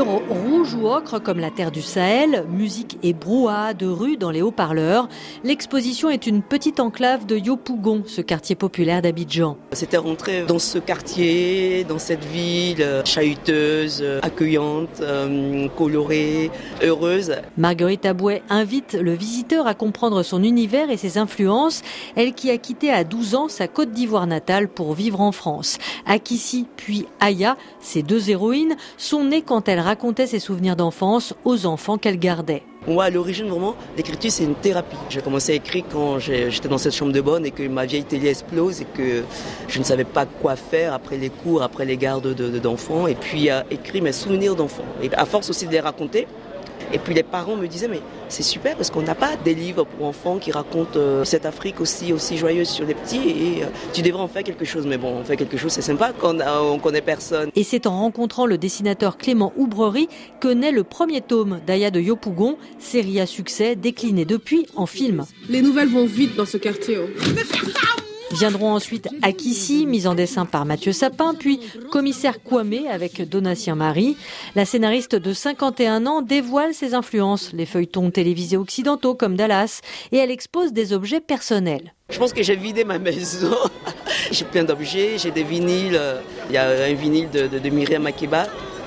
Mur rouge ou ocre comme la terre du Sahel, musique et brouhaha de rue dans les haut-parleurs. L'exposition est une petite enclave de Yopougon, ce quartier populaire d'Abidjan. C'était rentrer dans ce quartier, dans cette ville euh, chahuteuse, euh, accueillante, euh, colorée, heureuse. Marguerite Abouet invite le visiteur à comprendre son univers et ses influences. Elle qui a quitté à 12 ans sa Côte d'Ivoire natale pour vivre en France. Akissi puis Aya, ces deux héroïnes, sont nées quand elle racontait ses souvenirs d'enfance aux enfants qu'elle gardait. Moi, à l'origine, vraiment, l'écriture, c'est une thérapie. J'ai commencé à écrire quand j'étais dans cette chambre de bonne et que ma vieille télé explose et que je ne savais pas quoi faire après les cours, après les gardes d'enfants. et puis, à écrire mes souvenirs d'enfants. Et à force aussi de les raconter, et puis les parents me disaient mais c'est super parce qu'on n'a pas des livres pour enfants qui racontent euh, cette Afrique aussi aussi joyeuse sur les petits et euh, tu devrais en faire quelque chose. Mais bon, on fait quelque chose, c'est sympa quand on, connaît personne. Et c'est en rencontrant le dessinateur Clément Oubrerie que naît le premier tome d'Aya de Yopougon, série à succès déclinée depuis en film. Les nouvelles vont vite dans ce quartier. Oh. Viendront ensuite Akissi, mise en dessin par Mathieu Sapin, puis Commissaire Kwame avec Donatien Marie. La scénariste de 51 ans dévoile ses influences, les feuilletons télévisés occidentaux comme Dallas, et elle expose des objets personnels. Je pense que j'ai vidé ma maison. j'ai plein d'objets, j'ai des vinyles. Il y a un vinyle de,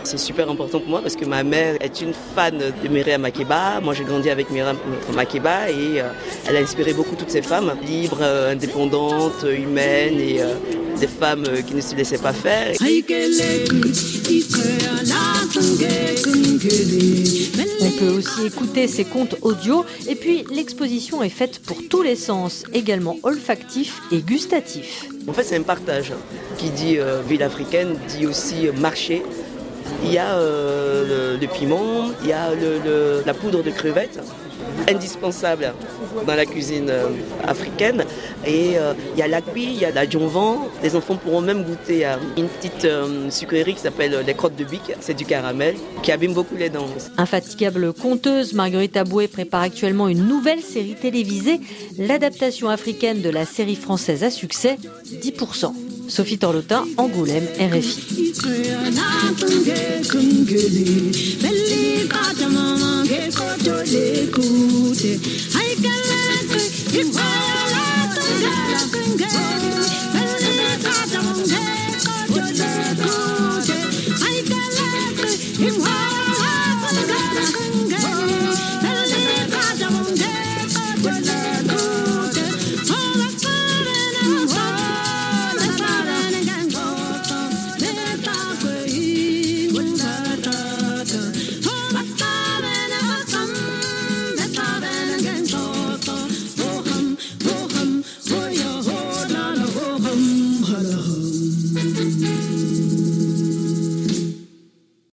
c'est super important pour moi parce que ma mère est une fan de Myriam Makeba. Moi, j'ai grandi avec Myriam Makeba et euh, elle a inspiré beaucoup toutes ces femmes libres, euh, indépendantes, humaines et euh, des femmes qui ne se laissaient pas faire. On peut aussi écouter ses contes audio et puis l'exposition est faite pour tous les sens, également olfactifs et gustatifs. En fait, c'est un partage. Qui dit ville africaine dit aussi marché il y a euh, le, piment, il y a la poudre de crevettes, indispensable dans la cuisine euh, africaine. Et euh, il y a l'acui, il y a la vent. Les enfants pourront même goûter à une petite sucrerie qui s'appelle les crottes de bic. C'est du caramel qui abîme beaucoup les dents. Infatigable conteuse, Marguerite Aboué prépare actuellement une nouvelle série télévisée, l'adaptation africaine de la série française à succès, 10%. Sophie Torlotin, Angoulême, RFI.